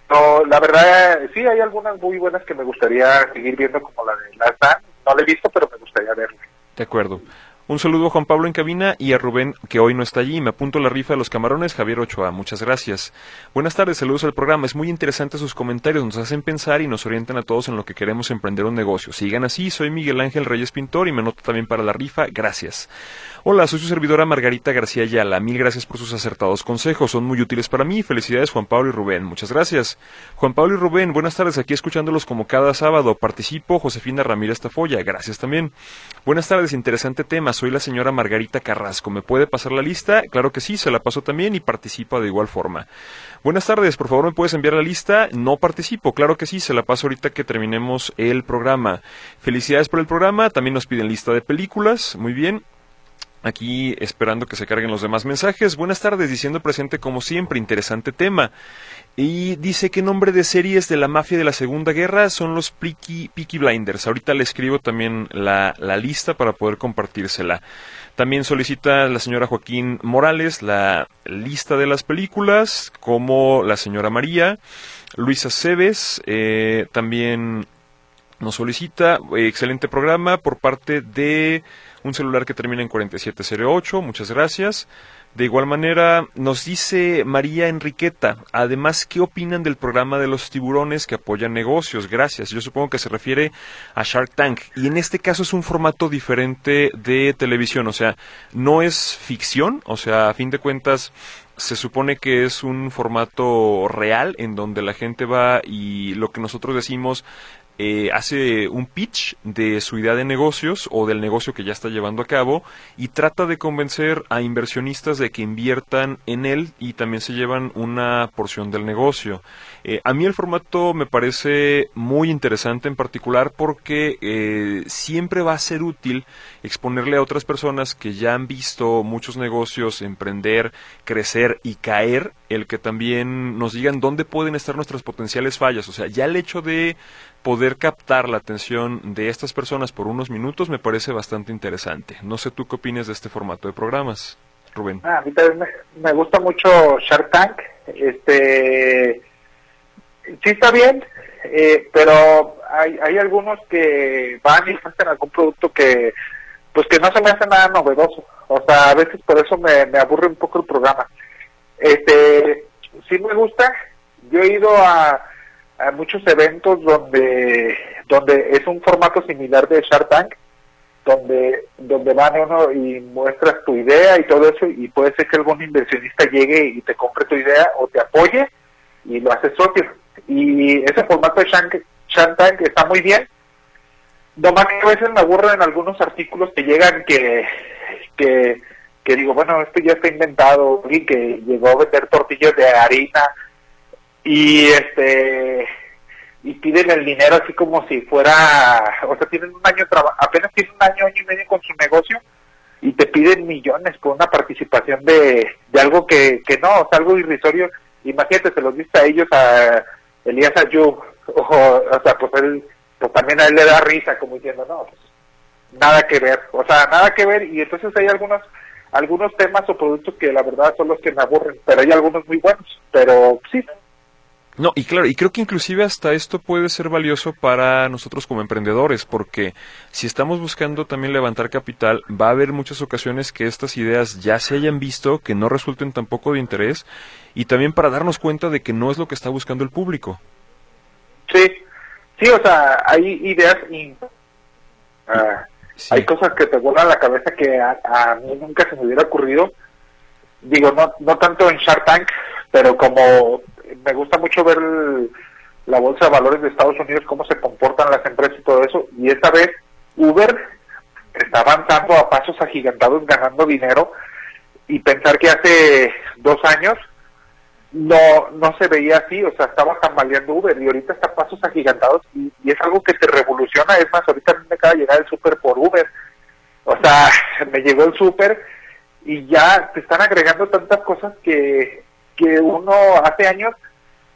No, la verdad, sí hay algunas muy buenas que me gustaría seguir viendo, como la de Last Dance. No la he visto, pero me gustaría verla. De acuerdo. Un saludo a Juan Pablo en cabina y a Rubén, que hoy no está allí. Me apunto la rifa de los camarones, Javier Ochoa. Muchas gracias. Buenas tardes, saludos al programa. Es muy interesante sus comentarios, nos hacen pensar y nos orientan a todos en lo que queremos emprender un negocio. Sigan así, soy Miguel Ángel Reyes Pintor y me anoto también para la rifa. Gracias. Hola, soy su servidora Margarita García Ayala. Mil gracias por sus acertados consejos, son muy útiles para mí. Felicidades Juan Pablo y Rubén. Muchas gracias. Juan Pablo y Rubén, buenas tardes, aquí escuchándolos como cada sábado. Participo, Josefina Ramírez Tafoya. Gracias también. Buenas tardes, interesante tema. Soy la señora Margarita Carrasco. ¿Me puede pasar la lista? Claro que sí, se la paso también y participa de igual forma. Buenas tardes, por favor me puedes enviar la lista. No participo, claro que sí, se la paso ahorita que terminemos el programa. Felicidades por el programa, también nos piden lista de películas, muy bien. Aquí esperando que se carguen los demás mensajes. Buenas tardes, diciendo presente como siempre, interesante tema. Y dice que nombre de series de la mafia de la Segunda Guerra son los Peaky, Blinders. Ahorita le escribo también la, la, lista para poder compartírsela. También solicita la señora Joaquín Morales la lista de las películas, como la señora María, Luisa Cebes, eh, también nos solicita eh, excelente programa por parte de un celular que termina en 4708. Muchas gracias. De igual manera, nos dice María Enriqueta, además, ¿qué opinan del programa de los tiburones que apoyan negocios? Gracias. Yo supongo que se refiere a Shark Tank. Y en este caso es un formato diferente de televisión, o sea, no es ficción, o sea, a fin de cuentas, se supone que es un formato real en donde la gente va y lo que nosotros decimos eh, hace un pitch de su idea de negocios o del negocio que ya está llevando a cabo y trata de convencer a inversionistas de que inviertan en él y también se llevan una porción del negocio. Eh, a mí el formato me parece muy interesante en particular porque eh, siempre va a ser útil exponerle a otras personas que ya han visto muchos negocios emprender, crecer y caer, el que también nos digan dónde pueden estar nuestras potenciales fallas. O sea, ya el hecho de poder captar la atención de estas personas por unos minutos me parece bastante interesante. No sé tú qué opinas de este formato de programas, Rubén. Ah, a mí también me, gusta mucho Shark Tank. Este, sí está bien, eh, pero hay, hay algunos que van y hacen algún producto que pues que no se me hace nada novedoso. O sea, a veces por eso me, me aburre un poco el programa. Este, sí me gusta. Yo he ido a hay muchos eventos donde donde es un formato similar de Shark Tank donde donde van uno y muestras tu idea y todo eso y puede ser que algún inversionista llegue y te compre tu idea o te apoye y lo hace socio y ese formato de Shark, Tank está muy bien nomás que a veces me aburren en algunos artículos que llegan que que que digo bueno esto ya está inventado y que llegó a vender tortillas de harina y este y piden el dinero así como si fuera, o sea, tienen un año, apenas tienen un año, año y medio con su negocio y te piden millones por una participación de, de algo que, que no, o sea, algo irrisorio. Imagínate, se los dice a ellos, a Elías Ayub, o, o sea, pues él, pues también a él le da risa, como diciendo, no, pues nada que ver, o sea, nada que ver, y entonces hay algunos algunos temas o productos que la verdad son los que me aburren, pero hay algunos muy buenos, pero sí, no, y claro, y creo que inclusive hasta esto puede ser valioso para nosotros como emprendedores, porque si estamos buscando también levantar capital, va a haber muchas ocasiones que estas ideas ya se hayan visto, que no resulten tampoco de interés, y también para darnos cuenta de que no es lo que está buscando el público. Sí, sí, o sea, hay ideas y hay cosas que te vuelan la cabeza que a, a, mí nunca se me hubiera ocurrido. Digo, no, no tanto en Shark Tank, pero como me gusta mucho ver la bolsa de valores de Estados Unidos, cómo se comportan las empresas y todo eso. Y esta vez Uber está avanzando a pasos agigantados, ganando dinero. Y pensar que hace dos años no no se veía así, o sea, estaba tambaleando Uber y ahorita está a pasos agigantados y, y, es algo que se revoluciona. Es más, ahorita me acaba de llegar el súper por Uber. O sea, me llegó el súper y ya te están agregando tantas cosas que que uno hace años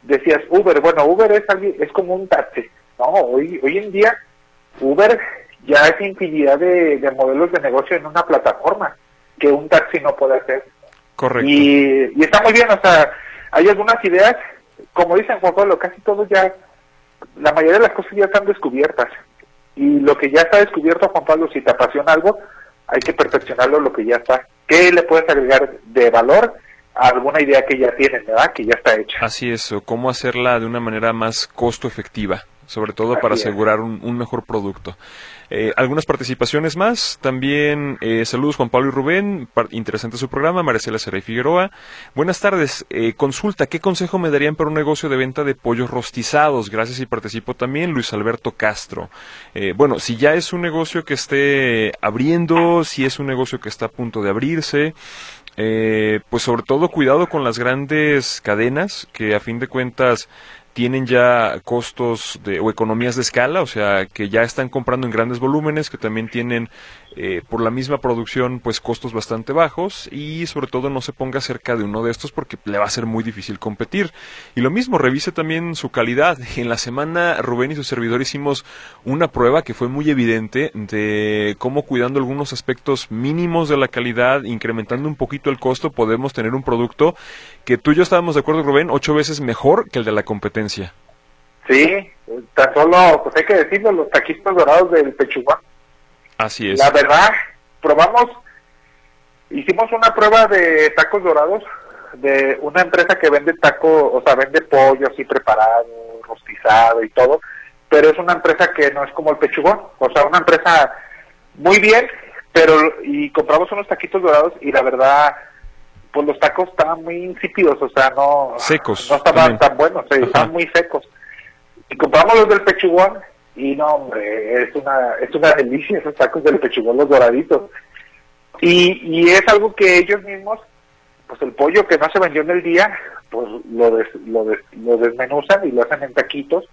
decías Uber, bueno, Uber es, es como un taxi, no, hoy, hoy en día Uber ya es infinidad de, modelos de negocio en una plataforma que un taxi no puede hacer. Correcto. Y, y está muy bien, o sea, hay algunas ideas, como dicen Juan Pablo, casi todos ya, la mayoría de las cosas ya están descubiertas. Y lo que ya está descubierto, Juan Pablo, si te apasiona algo, hay que perfeccionarlo lo que ya está. ¿Qué le puedes agregar de valor? alguna idea que ya tienen, ¿verdad? Que ya está hecha. Así es, cómo hacerla de una manera más costo efectiva, sobre todo para asegurar un, mejor producto. Eh, algunas participaciones más, también eh, saludos Juan Pablo y Rubén, interesante su programa, Maricela Serrey Figueroa. Buenas tardes, eh, consulta, ¿qué consejo me darían para un negocio de venta de pollos rostizados? Gracias y participo también, Luis Alberto Castro. bueno, si ya es un negocio que esté abriendo, si es un negocio que está a punto de abrirse, eh, pues sobre todo cuidado con las grandes cadenas que a fin de cuentas tienen ya costos de, o economías de escala, o sea, que ya están comprando en grandes volúmenes, que también tienen eh, por la misma producción, pues costos bastante bajos y sobre todo no se ponga cerca de uno de estos porque le va a ser muy difícil competir. Y lo mismo, revise también su calidad. En la semana Rubén y su servidor hicimos una prueba que fue muy evidente de cómo cuidando algunos aspectos mínimos de la calidad, incrementando un poquito el costo, podemos tener un producto que tú y yo estábamos de acuerdo, Rubén, ocho veces mejor que el de la competencia. Sí, tan solo, pues hay que decirlo, los taquitos dorados del Pechuguán. Así es. La verdad, probamos, hicimos una prueba de tacos dorados de una empresa que vende taco, o sea, vende pollo así preparado, rostizado y todo, pero es una empresa que no es como el Pechugón, o sea, una empresa muy bien, pero y compramos unos taquitos dorados y la verdad pues los tacos estaban muy insípidos, o sea, no secos. No estaban tan buenos, estaban muy secos. Y compramos los del pechugón y no, hombre, es una es una delicia esos tacos del pechugón los doraditos. Y, y es algo que ellos mismos pues el pollo que no se vendió en el día, pues lo, lo, lo desmenuzan y lo hacen en taquitos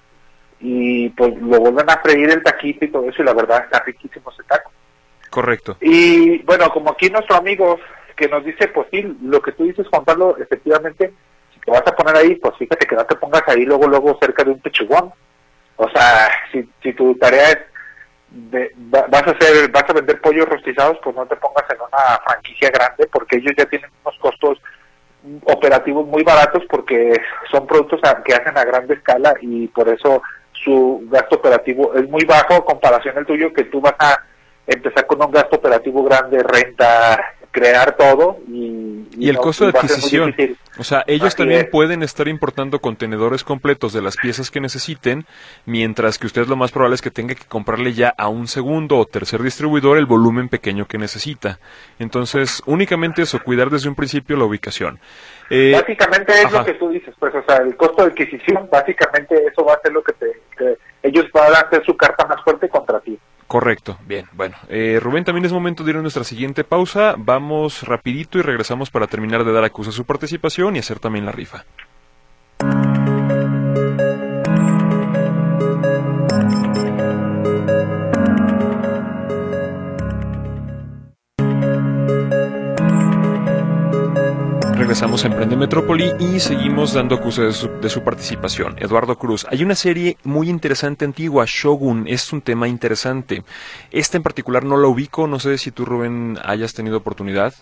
y pues lo vuelven a freír el taquito y todo eso y la verdad está riquísimo ese taco. Correcto. Y bueno, como aquí nuestro amigo que nos dice, pues sí, lo que tú dices, Juan Pablo, efectivamente, si te vas a poner ahí, pues fíjate que no te pongas ahí luego, luego cerca de un pechugón. O sea, si, si tu tarea es, de, vas a hacer, vas a vender pollos rostizados, pues no te pongas en una franquicia grande, porque ellos ya tienen unos costos operativos muy baratos, porque son productos que hacen a grande escala y por eso su gasto operativo es muy bajo comparación al tuyo, que tú vas a empezar con un gasto operativo grande, renta, crear todo y, y, el costo de adquisición. O sea, ellos también pueden estar importando contenedores completos de las piezas que necesiten, mientras que usted lo más probable es que tenga que comprarle ya a un segundo o tercer distribuidor el volumen pequeño que necesita. Entonces, únicamente eso, cuidar desde un principio la ubicación. Eh, básicamente es lo que tú dices, pues, o sea, el costo de adquisición, básicamente eso va a ser lo que te, que ellos van a hacer su carta más fuerte contra ti. Correcto, bien, bueno. Eh, Rubén, también es momento de ir a nuestra siguiente pausa. Vamos rapidito y regresamos para terminar de dar a su participación y hacer también la rifa. Regresamos a Emprende Metrópoli y seguimos dando acusa de su, participación. Eduardo Cruz, hay una serie muy interesante antigua, Shogun, es un tema interesante. Esta en particular no la ubico, no sé si tú, Rubén, hayas tenido oportunidad.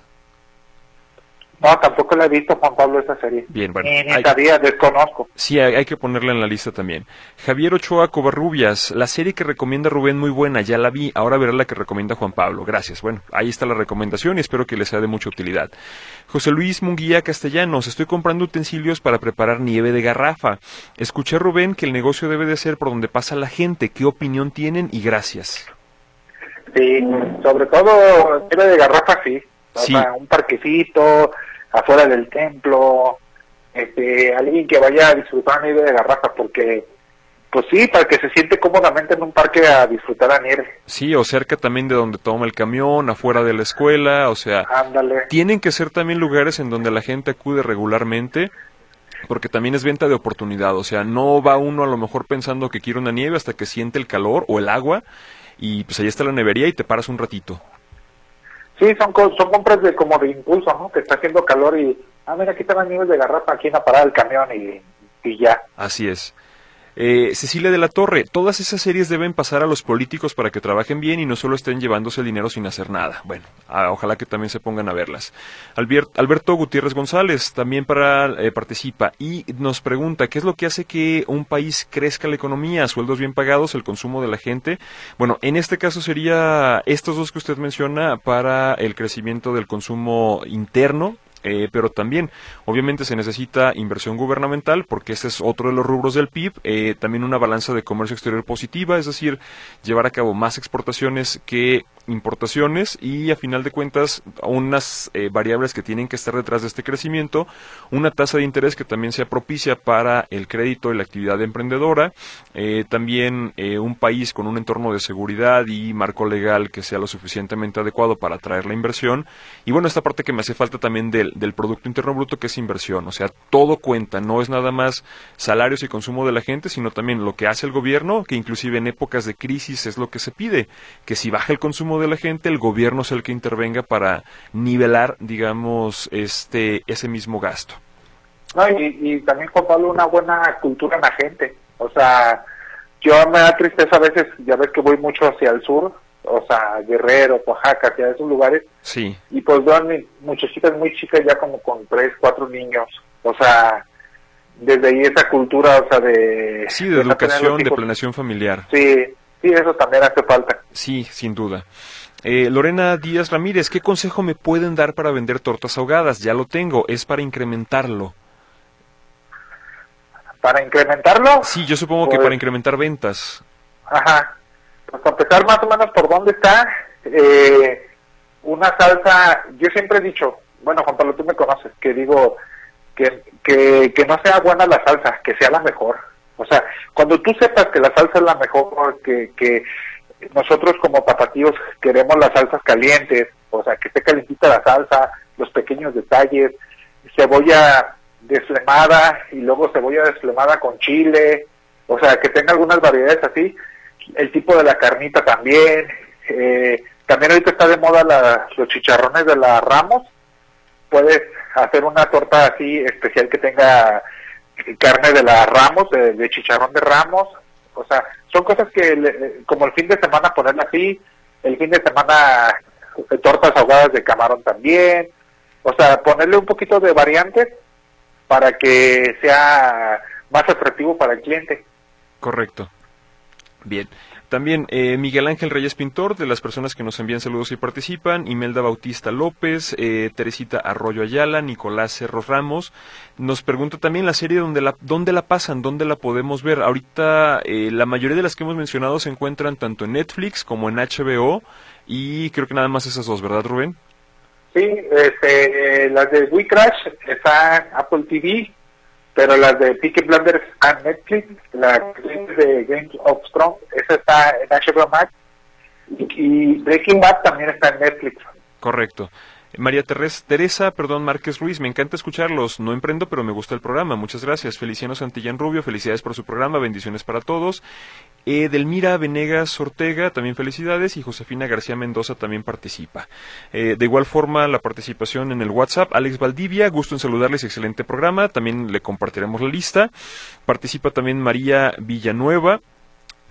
No, tampoco la he visto, Juan Pablo, esa serie. Bien, bueno. Ni, ni desconozco. Sí, hay, que ponerla en la lista también. Javier Ochoa Covarrubias, la serie que recomienda Rubén muy buena, ya la vi, ahora verá la que recomienda Juan Pablo. Gracias. Bueno, ahí está la recomendación y espero que les sea de mucha utilidad. José Luis Munguía Castellanos, estoy comprando utensilios para preparar nieve de garrafa. Escuché, Rubén, que el negocio debe de ser por donde pasa la gente. ¿Qué opinión tienen? Y gracias. Sí, sobre todo nieve de garrafa, sí. Sí. un parquecito, afuera del templo, este, alguien que vaya a disfrutar nieve de garrafa, porque pues sí, para que se siente cómodamente en un parque a disfrutar a nieve. Sí, o cerca también de donde toma el camión, afuera de la escuela, o sea, Ándale. tienen que ser también lugares en donde la gente acude regularmente, porque también es venta de oportunidad, o sea, no va uno a lo mejor pensando que quiere una nieve hasta que siente el calor o el agua, y pues ahí está la nevería y te paras un ratito. Sí, son, son compras de como de impulso, ¿no? Que está haciendo calor y, ah, mira, aquí están niveles de garrafa, aquí en la parada del camión y, y ya. Así es. Eh, Cecilia de la Torre, todas esas series deben pasar a los políticos para que trabajen bien y no solo estén llevándose el dinero sin hacer nada. Bueno, ah, ojalá que también se pongan a verlas. Alberto Gutiérrez González también para, eh, participa y nos pregunta, ¿qué es lo que hace que un país crezca la economía? Sueldos bien pagados, el consumo de la gente. Bueno, en este caso sería estos dos que usted menciona para el crecimiento del consumo interno eh, pero también, obviamente, se necesita inversión gubernamental porque ese es otro de los rubros del PIB. Eh, también una balanza de comercio exterior positiva, es decir, llevar a cabo más exportaciones que importaciones y a final de cuentas unas eh, variables que tienen que estar detrás de este crecimiento, una tasa de interés que también sea propicia para el crédito y la actividad emprendedora, eh, también eh, un país con un entorno de seguridad y marco legal que sea lo suficientemente adecuado para atraer la inversión. Y bueno, esta parte que me hace falta también del, del Producto Interno Bruto que es inversión, o sea, todo cuenta, no es nada más salarios y consumo de la gente, sino también lo que hace el gobierno, que inclusive en épocas de crisis es lo que se pide, que si baja el consumo consumo de la gente, el gobierno es el que intervenga para nivelar, digamos, este ese mismo gasto. No, y, también, Juan Pablo, una buena cultura en la gente. O sea, yo me da tristeza a veces, ya ves que voy mucho hacia el sur, o sea, Guerrero, Oaxaca, hacia esos lugares. Sí. Y pues veo muchachitas muy chicas ya como con tres, cuatro niños. O sea, desde ahí esa cultura, o sea, de... Sí, de, educación, de planeación familiar. Sí, sí, eso también hace falta. Sí, sin duda. Eh, Lorena Díaz Ramírez, ¿qué consejo me pueden dar para vender tortas ahogadas? Ya lo tengo, es para incrementarlo. ¿Para incrementarlo? Sí, yo supongo que para pues incrementar ventas. Ajá. Pues a empezar más o menos por dónde está, eh, una salsa, yo siempre he dicho, bueno Juan Pablo, tú me conoces, que digo que, que, que no sea buena la salsa, que sea la mejor. O sea, cuando tú sepas que la salsa es la mejor, que, que nosotros como tapatíos queremos las salsas calientes, o sea, que esté calentita la salsa, los pequeños detalles, cebolla desflemada y luego cebolla desflemada con chile, o sea, que tenga algunas variedades así, el tipo de la carnita también, eh, también ahorita está de moda la, los chicharrones de la Ramos, puedes hacer una torta así especial que tenga carne de la Ramos, de, chicharrón de Ramos, o sea, son cosas que como el fin de semana ponerla así, el fin de semana eh, tortas ahogadas de camarón también, o sea, ponerle un poquito de variantes para que sea más atractivo para el cliente. Correcto. Bien. También eh, Miguel Ángel Reyes Pintor, de las personas que nos envían saludos y participan, Imelda Bautista López, eh, Teresita Arroyo Ayala, Nicolás Cerros Ramos. Nos pregunta también la serie dónde la, dónde la pasan, dónde la podemos ver. Ahorita eh, la mayoría de las que hemos mencionado se encuentran tanto en Netflix como en HBO y creo que nada más esas dos, ¿verdad Rubén? Sí, este, las de We Crash están en Apple TV, pero las de Peaky Blinders en Netflix, la de Games of Thrones, esa está en HBO Max, y Breaking Bad también está en Netflix. Correcto. María Teresa, perdón, Márquez Ruiz, me encanta escucharlos. No emprendo, pero me gusta el programa. Muchas gracias. Feliciano Santillán Rubio, felicidades por su programa, bendiciones para todos. Edelmira Venegas Ortega, también felicidades. Y Josefina García Mendoza también participa. Eh, de igual forma, la participación en el WhatsApp. Alex Valdivia, gusto en saludarles, excelente programa. También le compartiremos la lista. Participa también María Villanueva.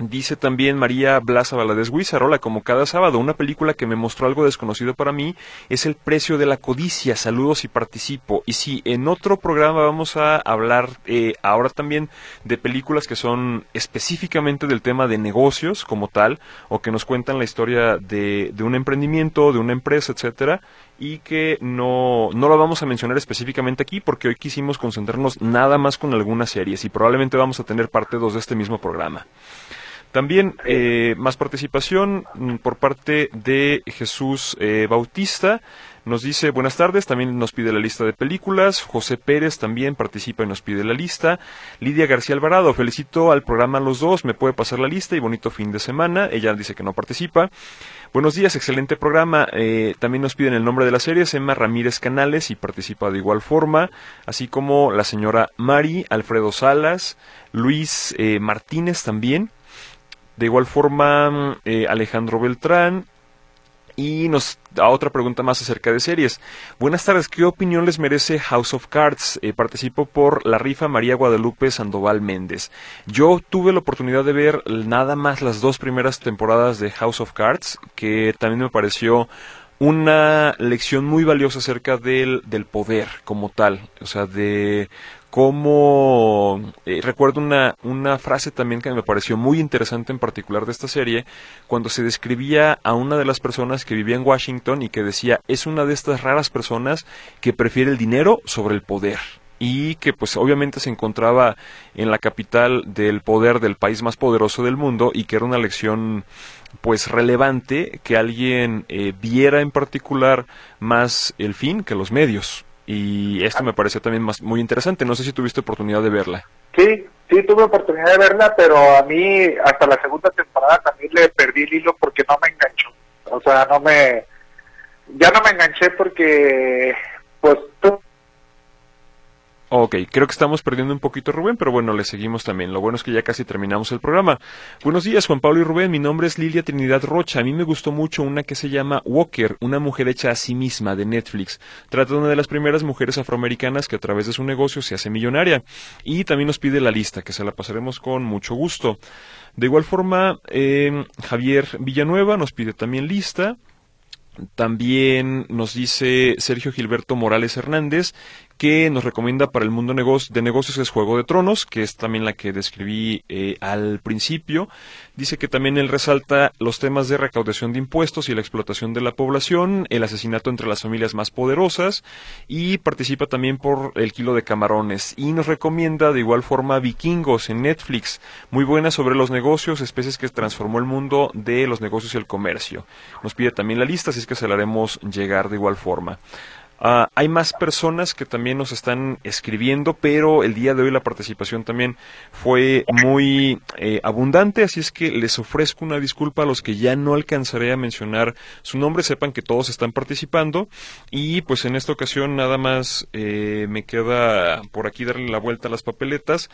Dice también María Blasa Valadez Huizarola, como cada sábado, una película que me mostró algo desconocido para mí es El precio de la codicia. Saludos y participo. Y si en otro programa vamos a hablar eh, ahora también de películas que son específicamente del tema de negocios como tal, o que nos cuentan la historia de, de un emprendimiento, de una empresa, etcétera, y que no, no lo vamos a mencionar específicamente aquí porque hoy quisimos concentrarnos nada más con algunas series y probablemente vamos a tener parte 2 de este mismo programa. También eh, más participación mm, por parte de Jesús eh, Bautista. Nos dice buenas tardes, también nos pide la lista de películas. José Pérez también participa y nos pide la lista. Lidia García Alvarado, felicito al programa Los Dos, me puede pasar la lista y bonito fin de semana. Ella dice que no participa. Buenos días, excelente programa. Eh, también nos piden el nombre de la serie, Emma Ramírez Canales y participa de igual forma, así como la señora Mari, Alfredo Salas, Luis Martínez también. De igual forma, eh, Alejandro Beltrán. Y nos da otra pregunta más acerca de series. Buenas tardes, ¿qué opinión les merece House of Cards? Eh, participo por la rifa María Guadalupe Sandoval Méndez. Yo tuve la oportunidad de ver nada más las dos primeras temporadas de House of Cards, que también me pareció una lección muy valiosa acerca del, del poder como tal, o sea, de como eh, recuerdo una, una frase también que me pareció muy interesante en particular de esta serie, cuando se describía a una de las personas que vivía en Washington y que decía, es una de estas raras personas que prefiere el dinero sobre el poder y que pues obviamente se encontraba en la capital del poder del país más poderoso del mundo y que era una lección pues relevante que alguien eh, viera en particular más el fin que los medios y esto me pareció también más, muy interesante. No sé si tuviste oportunidad de verla. Sí, sí tuve oportunidad de verla, pero a mí hasta la segunda temporada también le perdí el hilo porque no me enganchó. O sea, no me... Ya no me enganché porque, pues, tú Ok, creo que estamos perdiendo un poquito Rubén, pero bueno, le seguimos también. Lo bueno es que ya casi terminamos el programa. Buenos días, Juan Pablo y Rubén. Mi nombre es Lilia Trinidad Rocha. A mí me gustó mucho una que se llama Walker, una mujer hecha a sí misma de Netflix. Trata de una de las primeras mujeres afroamericanas que a través de su negocio se hace millonaria. Y también nos pide la lista, que se la pasaremos con mucho gusto. De igual forma, eh, Javier Villanueva nos pide también lista. También nos dice Sergio Gilberto Morales Hernández que nos recomienda para el mundo de negocios es Juego de Tronos, que es también la que describí eh, al principio. Dice que también él resalta los temas de recaudación de impuestos y la explotación de la población, el asesinato entre las familias más poderosas y participa también por el kilo de camarones. Y nos recomienda de igual forma Vikingos en Netflix, muy buena sobre los negocios, especies que transformó el mundo de los negocios y el comercio. Nos pide también la lista, así es que se la haremos llegar de igual forma. Ah, hay más personas que también nos están escribiendo, pero el día de hoy la participación también fue muy eh, abundante, así es que les ofrezco una disculpa a los que ya no alcanzaré a mencionar su nombre, sepan que todos están participando y pues en esta ocasión nada más eh, me queda por aquí darle la vuelta a las papeletas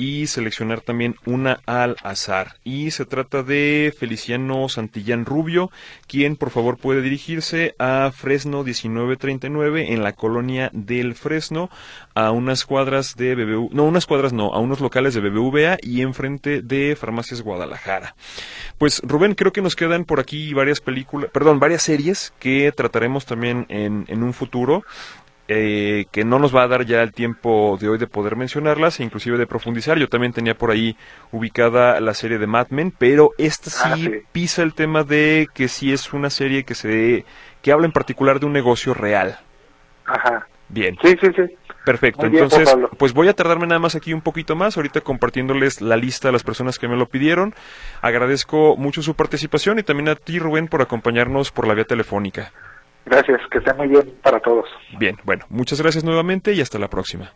y seleccionar también una al azar. Y se trata de Feliciano Santillán Rubio, quien por favor puede dirigirse a Fresno 1939 en la colonia del Fresno, a unas cuadras de BBV, no, unas cuadras no, a unos locales de BBVA y enfrente de Farmacias Guadalajara. Pues Rubén, creo que nos quedan por aquí varias películas, perdón, varias series que trataremos también en, en un futuro. Eh, que no nos va a dar ya el tiempo de hoy de poder mencionarlas e inclusive de profundizar. Yo también tenía por ahí ubicada la serie de Mad Men, pero esta ah, sí, pisa el tema de que sí es una serie que se que habla en particular de un negocio real. Ajá. Bien. Sí, sí, sí. Perfecto. Entonces, pues voy a tardarme nada más aquí un poquito más, ahorita compartiéndoles la lista de las personas que me lo pidieron. Agradezco mucho su participación y también a ti, Rubén, por acompañarnos por la vía telefónica. Gracias, que esté muy bien para todos. Bien, bueno, muchas gracias nuevamente y hasta la próxima.